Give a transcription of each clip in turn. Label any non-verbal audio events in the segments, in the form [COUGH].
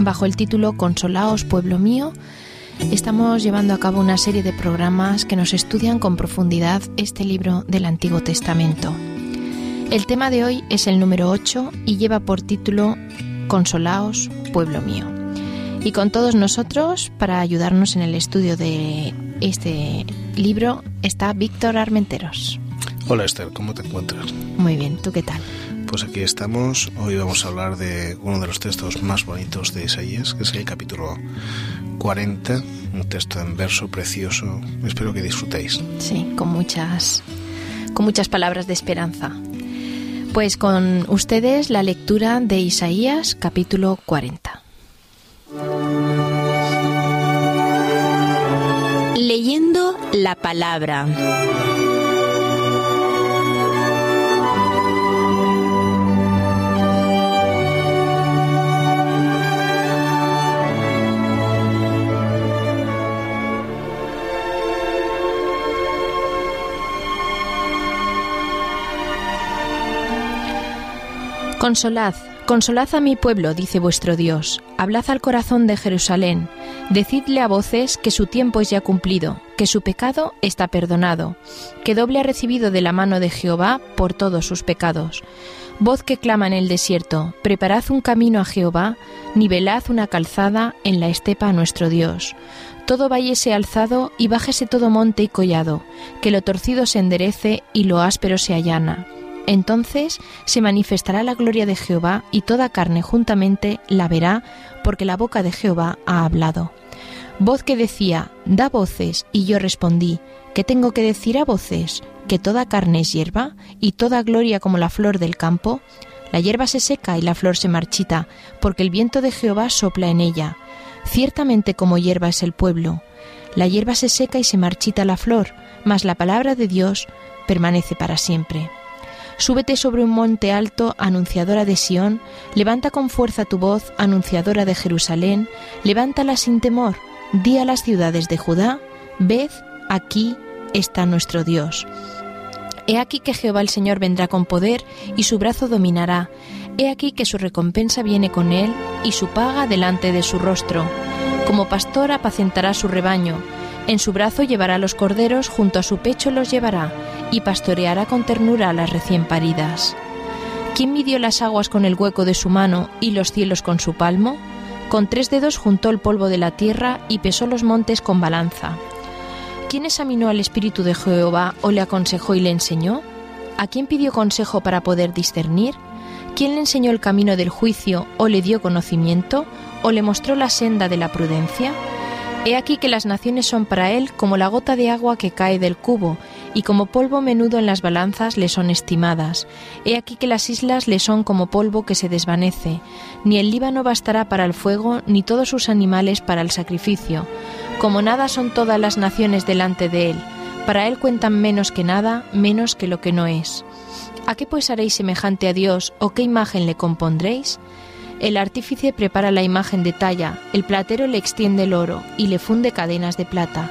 Bajo el título Consolaos, pueblo mío, estamos llevando a cabo una serie de programas que nos estudian con profundidad este libro del Antiguo Testamento. El tema de hoy es el número 8 y lleva por título Consolaos, pueblo mío. Y con todos nosotros, para ayudarnos en el estudio de este libro, está Víctor Armenteros. Hola Esther, ¿cómo te encuentras? Muy bien, ¿tú qué tal? Pues aquí estamos. Hoy vamos a hablar de uno de los textos más bonitos de Isaías, que es el capítulo 40, un texto en verso precioso. Espero que disfrutéis. Sí, con muchas, con muchas palabras de esperanza. Pues con ustedes la lectura de Isaías, capítulo 40. Leyendo la palabra. Consolad, consolad a mi pueblo, dice vuestro Dios. Hablad al corazón de Jerusalén. Decidle a voces que su tiempo es ya cumplido, que su pecado está perdonado, que doble ha recibido de la mano de Jehová por todos sus pecados. Voz que clama en el desierto, preparad un camino a Jehová, nivelad una calzada en la estepa a nuestro Dios. Todo valle sea alzado y bájese todo monte y collado, que lo torcido se enderece y lo áspero se allana entonces se manifestará la gloria de Jehová y toda carne juntamente la verá, porque la boca de Jehová ha hablado. Voz que decía, da voces, y yo respondí, ¿qué tengo que decir a voces? ¿Que toda carne es hierba y toda gloria como la flor del campo? La hierba se seca y la flor se marchita, porque el viento de Jehová sopla en ella. Ciertamente como hierba es el pueblo. La hierba se seca y se marchita la flor, mas la palabra de Dios permanece para siempre. Súbete sobre un monte alto, anunciadora de Sión, levanta con fuerza tu voz, anunciadora de Jerusalén, levántala sin temor, di a las ciudades de Judá, ved, aquí está nuestro Dios. He aquí que Jehová el Señor vendrá con poder y su brazo dominará. He aquí que su recompensa viene con él y su paga delante de su rostro. Como pastor apacentará su rebaño en su brazo llevará los corderos, junto a su pecho los llevará, y pastoreará con ternura a las recién paridas. ¿Quién midió las aguas con el hueco de su mano y los cielos con su palmo? Con tres dedos juntó el polvo de la tierra y pesó los montes con balanza. ¿Quién examinó al Espíritu de Jehová o le aconsejó y le enseñó? ¿A quién pidió consejo para poder discernir? ¿Quién le enseñó el camino del juicio o le dio conocimiento o le mostró la senda de la prudencia? He aquí que las naciones son para él como la gota de agua que cae del cubo, y como polvo menudo en las balanzas le son estimadas. He aquí que las islas le son como polvo que se desvanece. Ni el Líbano bastará para el fuego, ni todos sus animales para el sacrificio. Como nada son todas las naciones delante de él. Para él cuentan menos que nada, menos que lo que no es. ¿A qué pues haréis semejante a Dios, o qué imagen le compondréis? El artífice prepara la imagen de talla, el platero le extiende el oro y le funde cadenas de plata.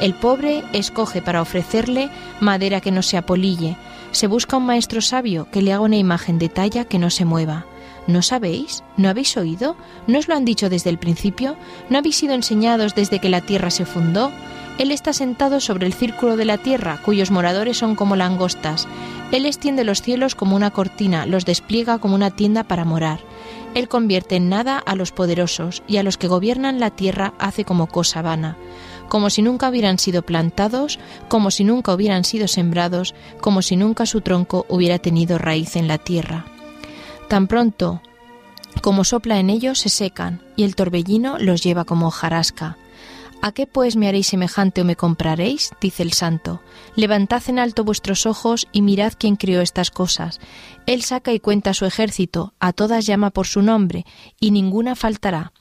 El pobre escoge para ofrecerle madera que no se apolille. Se busca un maestro sabio que le haga una imagen de talla que no se mueva. ¿No sabéis? ¿No habéis oído? ¿No os lo han dicho desde el principio? ¿No habéis sido enseñados desde que la tierra se fundó? Él está sentado sobre el círculo de la tierra, cuyos moradores son como langostas. Él extiende los cielos como una cortina, los despliega como una tienda para morar. Él convierte en nada a los poderosos y a los que gobiernan la tierra hace como cosa vana, como si nunca hubieran sido plantados, como si nunca hubieran sido sembrados, como si nunca su tronco hubiera tenido raíz en la tierra. Tan pronto como sopla en ellos se secan, y el torbellino los lleva como hojarasca. ¿A qué pues me haréis semejante o me compraréis? dice el santo. Levantad en alto vuestros ojos y mirad quién crió estas cosas. Él saca y cuenta su ejército, a todas llama por su nombre, y ninguna faltará.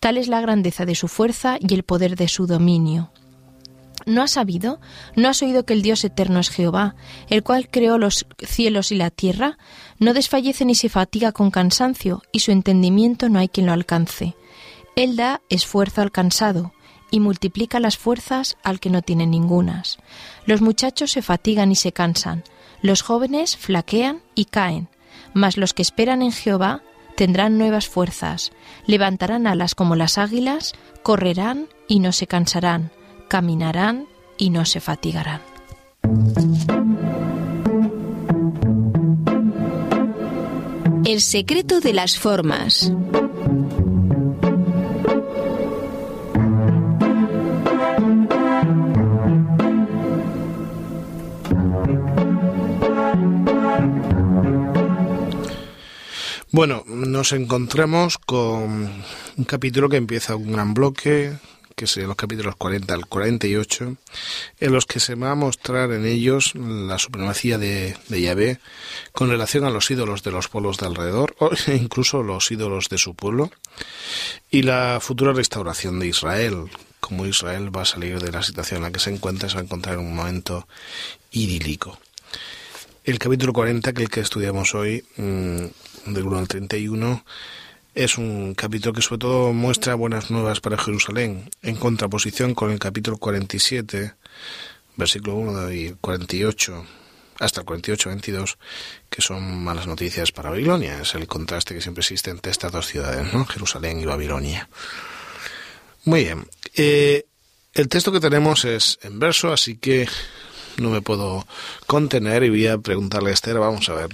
Tal es la grandeza de su fuerza y el poder de su dominio. ¿No has sabido? ¿No has oído que el Dios eterno es Jehová, el cual creó los cielos y la tierra? No desfallece ni se fatiga con cansancio, y su entendimiento no hay quien lo alcance. Él da esfuerzo al cansado, y multiplica las fuerzas al que no tiene ningunas. Los muchachos se fatigan y se cansan, los jóvenes flaquean y caen, mas los que esperan en Jehová tendrán nuevas fuerzas, levantarán alas como las águilas, correrán y no se cansarán, caminarán y no se fatigarán. El secreto de las formas. Bueno, nos encontramos con un capítulo que empieza un gran bloque, que serían los capítulos 40 al 48, en los que se va a mostrar en ellos la supremacía de, Yahvé con relación a los ídolos de los pueblos de alrededor, o [LAUGHS] incluso los ídolos de su pueblo, y la futura restauración de Israel, como Israel va a salir de la situación en la que se encuentra, se va a encontrar en un momento idílico. El capítulo 40, que es el que estudiamos hoy, mm, del 1 al 31, es un capítulo que sobre todo muestra buenas nuevas para Jerusalén, en contraposición con el capítulo 47, versículo 1 y 48, hasta el 48-22, que son malas noticias para Babilonia. Es el contraste que siempre existe entre estas dos ciudades, ¿no? Jerusalén y Babilonia. Muy bien. Eh, el texto que tenemos es en verso, así que no me puedo contener y voy a preguntarle a Esther, vamos a ver,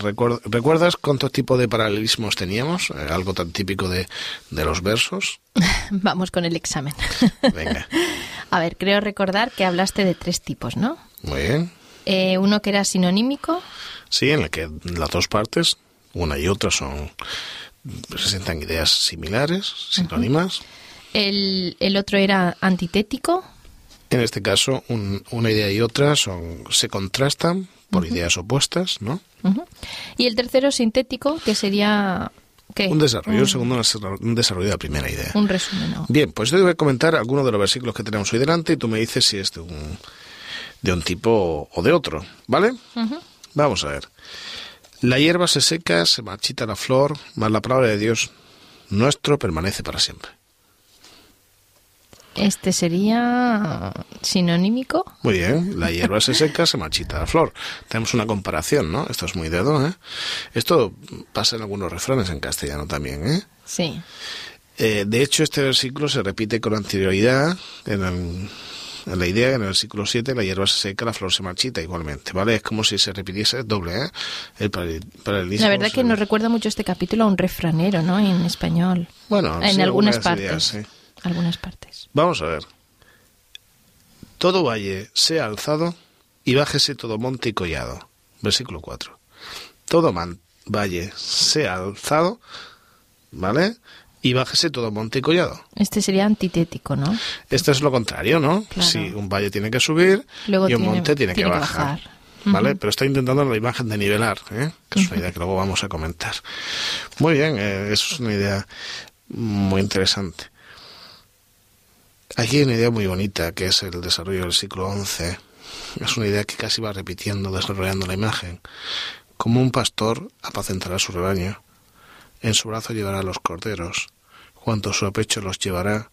¿recuerdas cuántos tipos de paralelismos teníamos? Eh, algo tan típico de, de los versos. [LAUGHS] Vamos con el examen. Venga. [LAUGHS] A ver, creo recordar que hablaste de tres tipos, ¿no? Muy bien. Eh, uno que era sinonímico. Sí, en el que las dos partes, una y otra, son presentan ideas similares, sinónimas. El, el otro era antitético. En este caso, un- una idea y otra son se contrastan por ideas opuestas, ¿no? Y el tercero sintético, que sería... ¿qué? Un desarrollo, Un, segundo un desarrollo de la primera idea. un resumen, ¿no? Bien, pues yo te voy a comentar algunos de los versículos que tenemos hoy delante y tú me dices si es de un, de un tipo o de otro, ¿vale? Vamos a ver. La hierba se seca, se marchita la flor, mas la palabra de Dios nuestro permanece para siempre. Este sería sinonímico. Muy bien, la hierba se seca, se marchita la flor. Tenemos una comparación, ¿no? Esto es muy dedo, ¿eh? Esto pasa en algunos refranes en castellano también, ¿eh? Sí. Eh, de hecho, este versículo se repite con anterioridad en, el- la idea que en el versículo 7 la hierba se seca, la flor se marchita igualmente, ¿vale? Es como si se repitiese doble, ¿eh? El paralel- paralelismo. La verdad se- que nos recuerda mucho este capítulo a un refranero, ¿no? En español. Bueno, en sí, algunas, algunas partes. ideas. Algunas partes. Vamos a ver. Todo valle sea alzado y bájese todo monte y collado. Versículo 4. Todo man- valle sea alzado, ¿vale? Y bájese todo monte y collado. Este sería antitético, ¿no? Esto es lo contrario, ¿no? Claro. Si un valle tiene que subir Luego y un tiene- monte tiene, tiene que que bajar. bajar. ¿Vale? Pero está intentando la imagen de nivelar, ¿eh? que es una idea que luego vamos a comentar. Muy bien, eh, eso es una idea muy interesante. Aquí hay una idea muy bonita, que es el desarrollo del siglo XI. Es una idea que casi va repitiendo, desarrollando la imagen. Como un pastor apacentará su rebaño, en su brazo llevará los corderos, cuanto su pecho los llevará,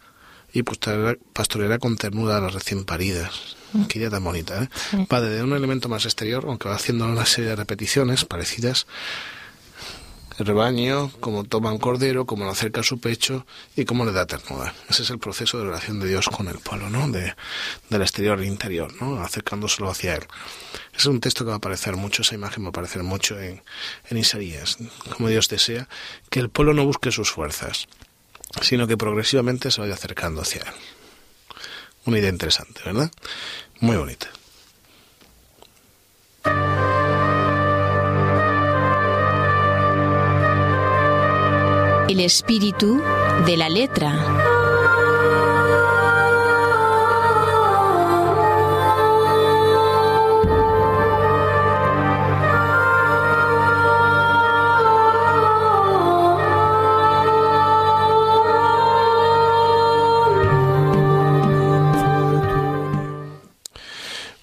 y pastoreará, con ternura a las recién paridas. Qué idea tan bonita, ¿eh? Sí. Va desde un elemento más exterior, aunque va haciendo una serie de repeticiones parecidas. Rebaño, cómo toma un cordero, cómo lo acerca a su pecho y cómo le da ternura. Ese es el proceso de relación de Dios con el pueblo, ¿no? De, del exterior al interior, ¿no? Acercándoselo hacia él. Es un texto que va a aparecer mucho, esa imagen va a aparecer mucho en, en Isaías. Como Dios desea que el pueblo no busque sus fuerzas, sino que progresivamente se vaya acercando hacia él. Una idea interesante, ¿verdad? Muy bonita. el espíritu de la letra.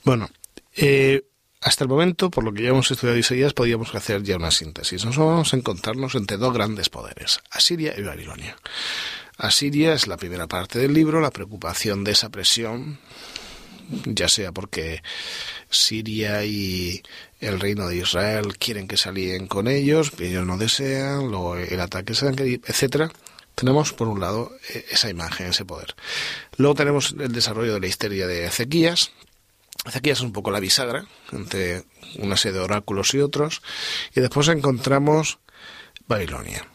Bueno, eh, hasta el momento, por lo que ya hemos estudiado Isaías, podríamos hacer ya una síntesis. Nos vamos a encontrarnos entre dos grandes poderes, Asiria y Babilonia. Asiria es la primera parte del libro, la preocupación de esa presión, ya sea porque Siria y el reino de Israel quieren que se alíen con ellos, ellos no desean, luego el ataque, etcétera. Tenemos, por un lado, e-, esa imagen, ese poder. Luego tenemos el desarrollo de la histeria de Ezequías, Aquí es un poco la bisagra entre una serie de oráculos y otros. Y después encontramos Babilonia.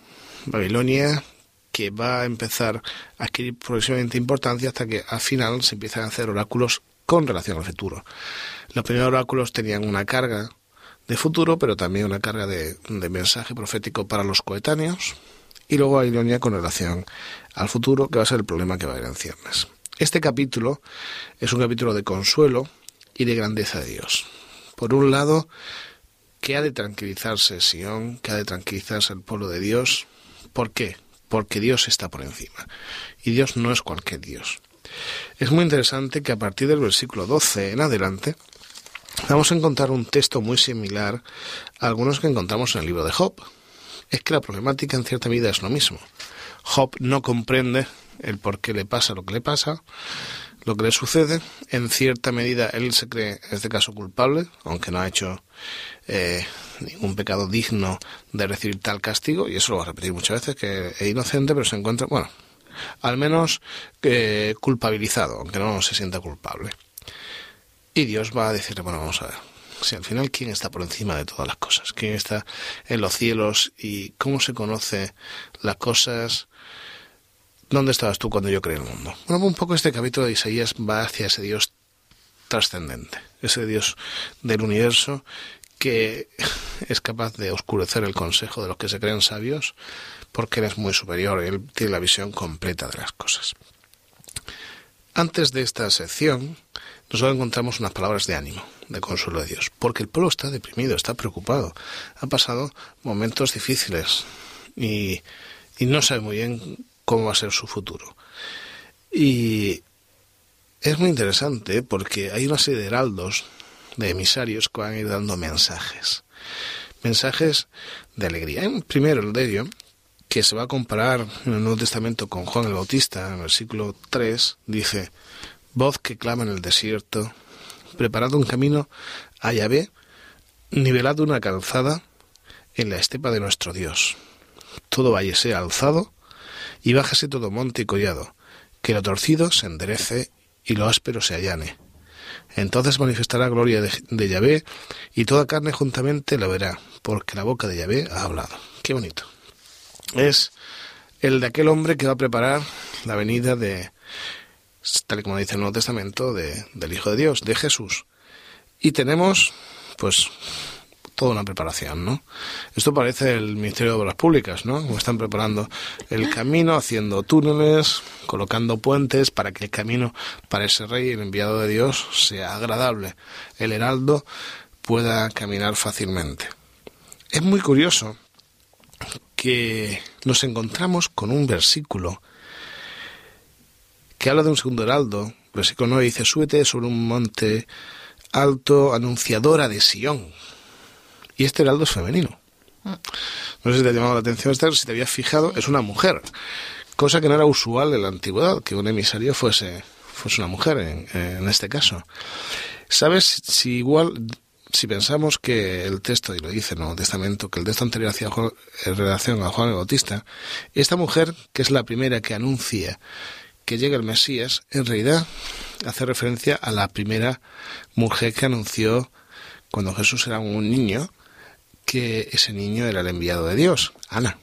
Babilonia que va a empezar a adquirir progresivamente importancia hasta que al final se empiezan a hacer oráculos con relación al futuro. Los primeros oráculos tenían una carga de futuro, pero también una carga de, mensaje profético para los coetáneos. Y luego Babilonia con relación al futuro, que va a ser el problema que va a haber en ciernes. Este capítulo es un capítulo de consuelo y de grandeza de Dios. Por un lado, que ha de tranquilizarse Sión, que ha de tranquilizarse el pueblo de Dios. ¿Por qué? Porque Dios está por encima. Y Dios no es cualquier Dios. Es muy interesante que a partir del versículo 12 en adelante vamos a encontrar un texto muy similar a algunos que encontramos en el libro de Job. Es que la problemática en cierta medida es lo mismo. Job no comprende el por qué le pasa lo que le pasa, lo que le sucede. En cierta medida él se cree, en este caso, culpable, aunque no ha hecho eh, ningún pecado digno de recibir tal castigo, y eso lo va a repetir muchas veces, que es inocente, pero se encuentra, bueno, al menos eh, culpabilizado, aunque no se sienta culpable. Y Dios va a decirle, bueno, vamos a ver, si al final quién está por encima de todas las cosas, quién está en los cielos y cómo se conoce las cosas ¿Dónde estabas tú cuando yo creé el mundo? Bueno, un poco este capítulo de Isaías va hacia ese Dios trascendente, ese Dios del universo que [LAUGHS] es capaz de oscurecer el consejo de los que se creen sabios porque él es muy superior, él tiene la visión completa de las cosas. Antes de esta sección, nosotros encontramos unas palabras de ánimo, de consuelo de Dios, porque el pueblo está deprimido, está preocupado, ha pasado momentos difíciles y, y no sabe muy bien cómo va a ser su futuro. Y es muy interesante porque hay una serie de heraldos, de emisarios que van a ir dando mensajes. Mensajes de alegría. primero el de ello, que se va a comparar en el Nuevo Testamento con Juan el Bautista, en el versículo 3, dice, voz que clama en el desierto, preparad un camino a Yahvé, nivelad una calzada en la estepa de nuestro Dios. Todo valle alzado y bájase todo monte y collado, que lo torcido se enderece y lo áspero se allane. Entonces manifestará gloria de, Yahvé, y toda carne juntamente la verá, porque la boca de Yahvé ha hablado. Qué bonito. Es el de aquel hombre que va a preparar la venida de, tal y como dice el Nuevo Testamento, de, del Hijo de Dios, de Jesús. Y tenemos, pues, toda una preparación, ¿no? Esto parece el Ministerio de Obras Públicas, ¿no? Como están preparando el camino, haciendo túneles, colocando puentes para que el camino para ese rey, el enviado de Dios, sea agradable. El heraldo pueda caminar fácilmente. Es muy curioso que nos encontramos con un versículo que habla de un segundo heraldo. versículo 9 dice, súbete sobre un monte alto, anunciadora de Sión. Y este heraldo es femenino. No sé si te ha llamado la atención, si te habías fijado, es una mujer. Cosa que no era usual en la antigüedad, que un emisario fuese, fuese una mujer en, en este caso. ¿Sabes si igual si pensamos que el texto, y lo dice el Nuevo Testamento, que el texto anterior hacía en relación a Juan el Bautista, esta mujer, que es la primera que anuncia que llega el Mesías, en realidad hace referencia a la primera mujer que anunció cuando Jesús era un niño, que ese niño era el enviado de Dios, Ana.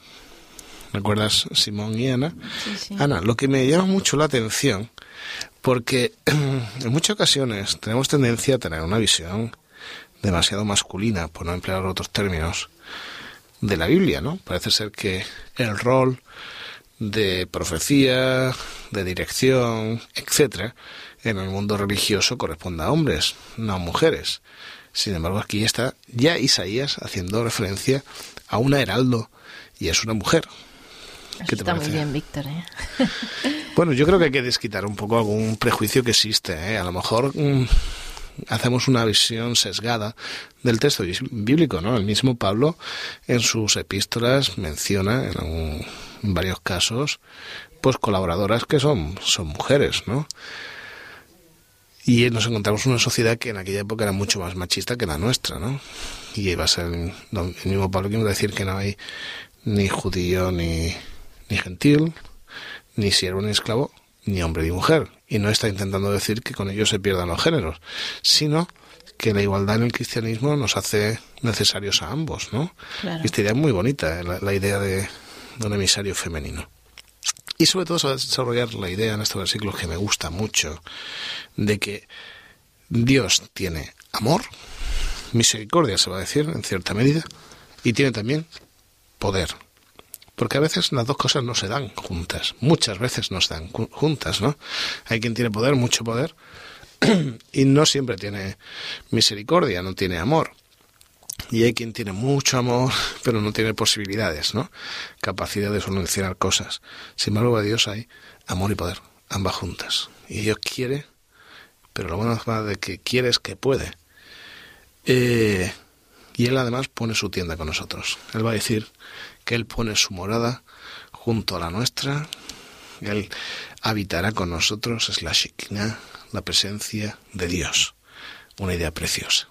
¿Recuerdas Simón y Ana? Ana, lo que me llama mucho la atención, porque [CLEARS THROAT] en muchas ocasiones tenemos tendencia a tener una visión demasiado masculina, por no emplear otros términos, de la Biblia, ¿no? Parece ser que el rol de profecía, de dirección, etcétera, en el mundo religioso corresponde a hombres, no a mujeres. Sin embargo, aquí está ya Isaías haciendo referencia a una heraldo y es una mujer. ¿Qué te está muy bien, Víctor. ¿eh? [LAUGHS] Bueno, yo creo que hay que desquitar un poco algún prejuicio que existe. ¿eh? A lo mejor mm, hacemos una visión sesgada del texto bíblico, ¿no? El mismo Pablo en sus epístolas menciona en, varios casos pues colaboradoras que son, son mujeres, ¿no? Y nos encontramos en una sociedad que en aquella época era mucho más machista que la nuestra, ¿no? Y iba a ser el, mismo Pablo que iba a decir que no hay ni judío ni, ni gentil, ni siervo ni esclavo, ni hombre ni mujer. Y no está intentando decir que con ello se pierdan los géneros, sino que la igualdad en el cristianismo nos hace necesarios a ambos, ¿no? Y esta idea es muy bonita, ¿eh? la, idea de, un emisario femenino. Y sobre todo desarrollar la idea en estos versículos que me gusta mucho, de que Dios tiene amor, misericordia se va a decir en cierta medida, y tiene también poder. Porque a veces las dos cosas no se dan juntas, muchas veces no se dan juntas, ¿no? Hay quien tiene poder, mucho poder, [CLEARS THROAT] y no siempre tiene misericordia, no tiene amor. Y hay quien tiene mucho amor, [LAUGHS] pero no tiene posibilidades, ¿no? Capacidad de solucionar cosas. Sin embargo, a Dios hay amor y poder, ambas juntas. Y Dios quiere, pero lo bueno de que quiere es que puede. Eh, y Él además pone su tienda con nosotros. Él va a decir, que Él pone su morada junto a la nuestra, Él habitará con nosotros, es la Shekinah, la presencia de Dios. Una idea preciosa.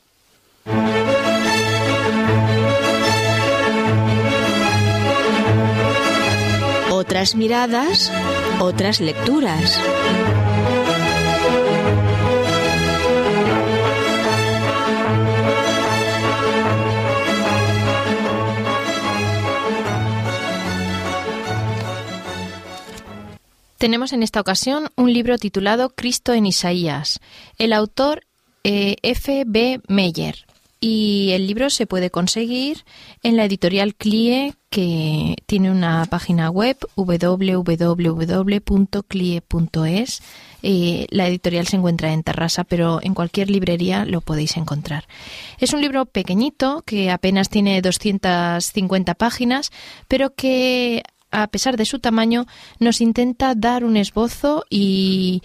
Otras miradas, otras lecturas. Tenemos en esta ocasión un libro titulado Cristo en Isaías. El autor eh, F. B. Meyer. Y el libro se puede conseguir en la editorial CLIE, que tiene una página web www.clie.es. Eh, la editorial se encuentra en Terrassa, pero en cualquier librería lo podéis encontrar. Es un libro pequeñito que apenas tiene 250 páginas, pero que a pesar de su tamaño, nos intenta dar un esbozo y,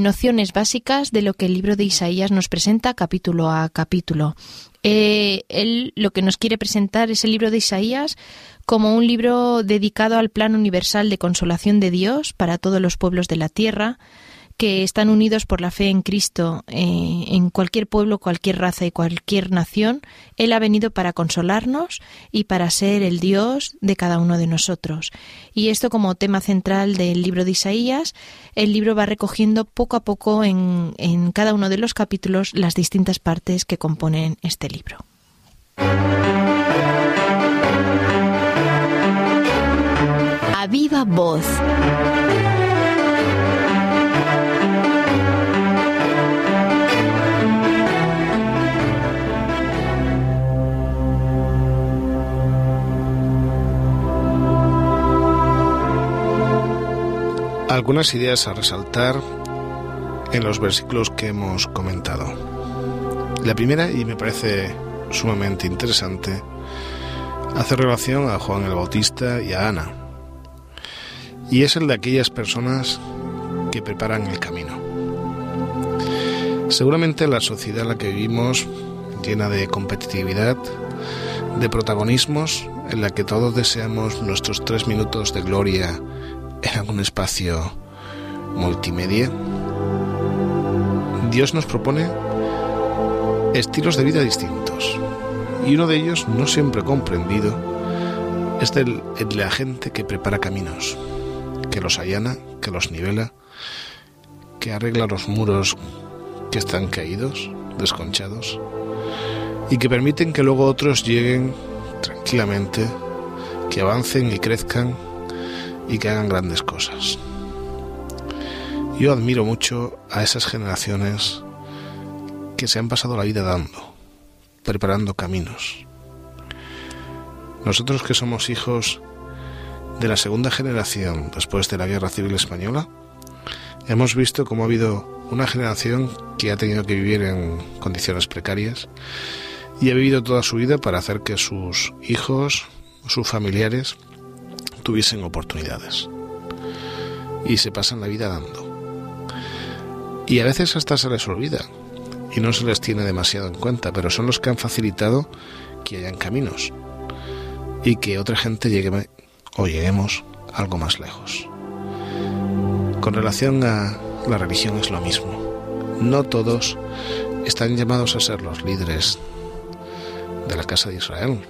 nociones básicas de lo que el libro de Isaías nos presenta capítulo a capítulo. Eh, él lo que nos quiere presentar es el libro de Isaías como un libro dedicado al plan universal de consolación de Dios para todos los pueblos de la tierra, que están unidos por la fe en Cristo eh, en cualquier pueblo, cualquier raza y cualquier nación, Él ha venido para consolarnos y para ser el Dios de cada uno de nosotros. Y esto como tema central del libro de Isaías, el libro va recogiendo poco a poco en, en cada uno de los capítulos las distintas partes que componen este libro. A viva voz. Algunas ideas a resaltar en los versículos que hemos comentado. La primera, y me parece sumamente interesante, hace relación a Juan el Bautista y a Ana, y es el de aquellas personas que preparan el camino. Seguramente la sociedad en la que vivimos, llena de competitividad, de protagonismos, en la que todos deseamos nuestros tres minutos de gloria en algún espacio multimedia, Dios nos propone estilos de vida distintos. Y uno de ellos, no siempre comprendido, es el de la gente que prepara caminos, que los allana, que los nivela, que arregla los muros que están caídos, desconchados, y que permiten que luego otros lleguen tranquilamente, que avancen y crezcan y que hagan grandes cosas. Yo admiro mucho a esas generaciones que se han pasado la vida dando, preparando caminos. Nosotros que somos hijos de la segunda generación después de la Guerra Civil Española, hemos visto cómo ha habido una generación que ha tenido que vivir en condiciones precarias y ha vivido toda su vida para hacer que sus hijos, sus familiares, tuviesen oportunidades. Y se pasan la vida dando. Y a veces hasta se les olvida. y no se les tiene demasiado en cuenta, pero son los que han facilitado que hayan caminos y que otra gente llegue o lleguemos algo más lejos. Con relación a la religión es lo mismo. No todos están llamados a ser los líderes de la casa de Israel,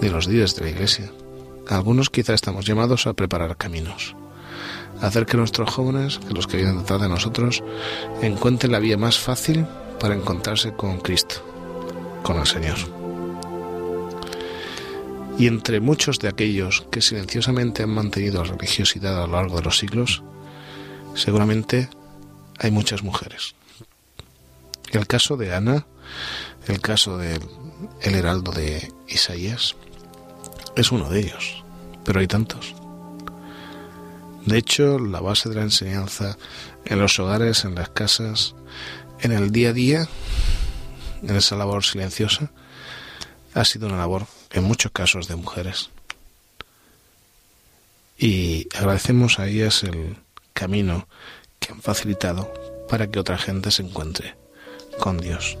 de los líderes de la iglesia. Algunos quizá estamos llamados a preparar caminos, a hacer que nuestros jóvenes, que los que vienen detrás de nosotros, encuentren la vía más fácil para encontrarse con Cristo, con el Señor. Y entre muchos de aquellos que silenciosamente han mantenido la religiosidad a lo largo de los siglos, seguramente hay muchas mujeres. El caso de Ana, el caso del heraldo de Isaías, es uno de ellos, pero hay tantos. De hecho, la base de la enseñanza en los hogares, en las casas, en el día a día, en esa labor silenciosa, ha sido una labor en muchos casos de mujeres. Y agradecemos a ellas el camino que han facilitado para que otra gente se encuentre con Dios.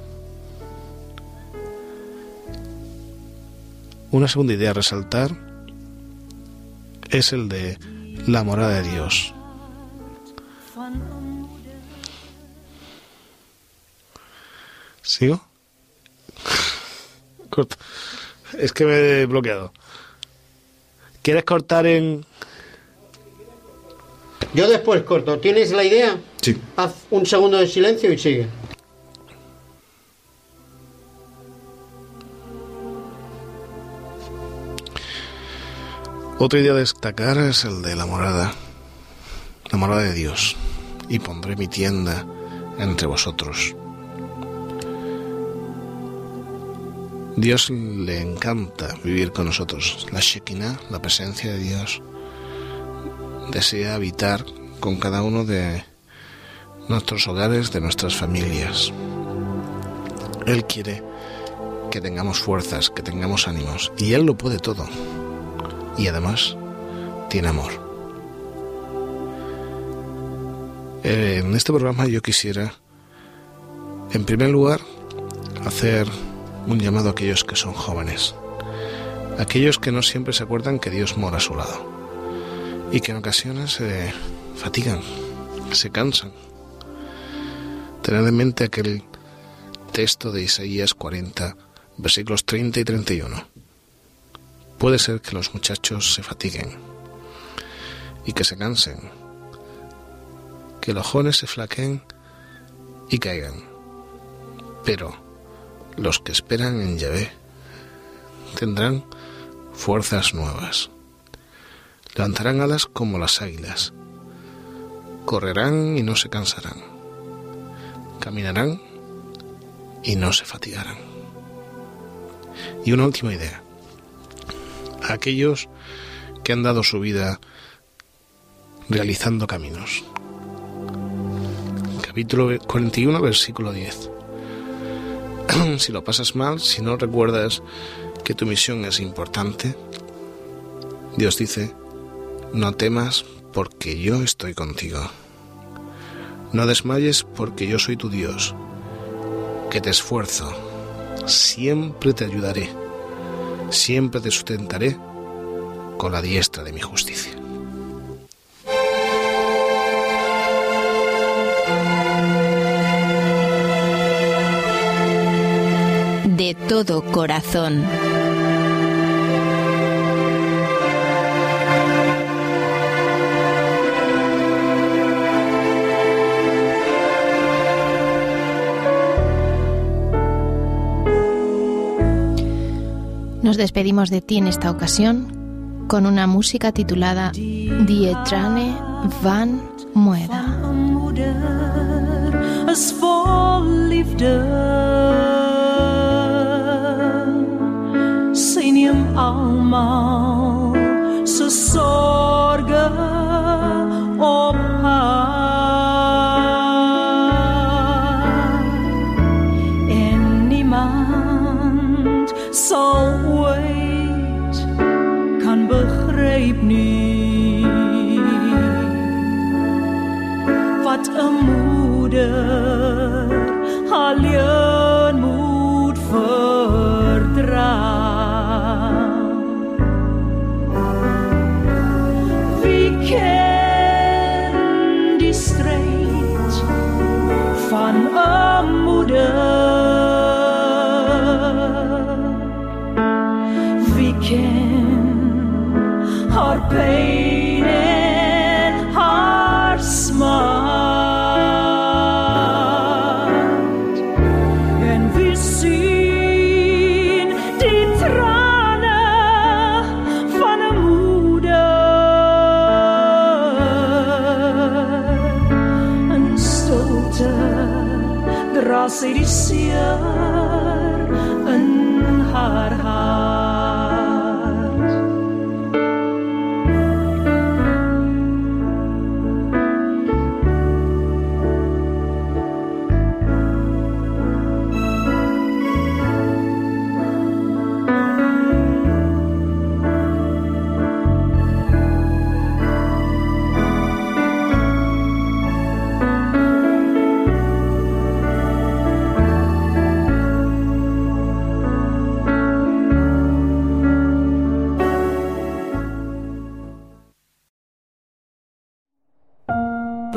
Una segunda idea a resaltar es el de la morada de Dios. ¿Sigo? [LAUGHS] Es que me he bloqueado. ¿Quieres cortar en yo después corto. ¿Tienes la idea? Sí. Haz un segundo de silencio y sigue. Otra idea a destacar es el de la morada, la morada de Dios, y pondré mi tienda entre vosotros. Dios le encanta vivir con nosotros. La Shekinah, la presencia de Dios, desea habitar con cada uno de nuestros hogares, de nuestras familias. Él quiere que tengamos fuerzas, que tengamos ánimos, y Él lo puede todo. Y además tiene amor. Eh, en este programa yo quisiera, en primer lugar, hacer un llamado a aquellos que son jóvenes, aquellos que no siempre se acuerdan que Dios mora a su lado y que en ocasiones se fatigan, se cansan. Tened en mente aquel texto de Isaías 40, versículos 30 y 31. Puede ser que los muchachos se fatiguen y que se cansen, que los jóvenes se flaquen y caigan, pero los que esperan en Yahvé tendrán fuerzas nuevas. Levantarán alas como las águilas. Correrán y no se cansarán. Caminarán y no se fatigarán. Y una última idea. Aquellos que han dado su vida realizando caminos. Capítulo 41, versículo 10. [CLEARS THROAT] si lo pasas mal, si no recuerdas que tu misión es importante, Dios dice, no temas porque yo estoy contigo. No desmayes porque yo soy tu Dios, que te esfuerzo, siempre te ayudaré, siempre te sustentaré con la diestra de mi justicia. De todo corazón. Nos despedimos de ti en esta ocasión con una música titulada Die Trane van diep a Wat een moeder. passeiricia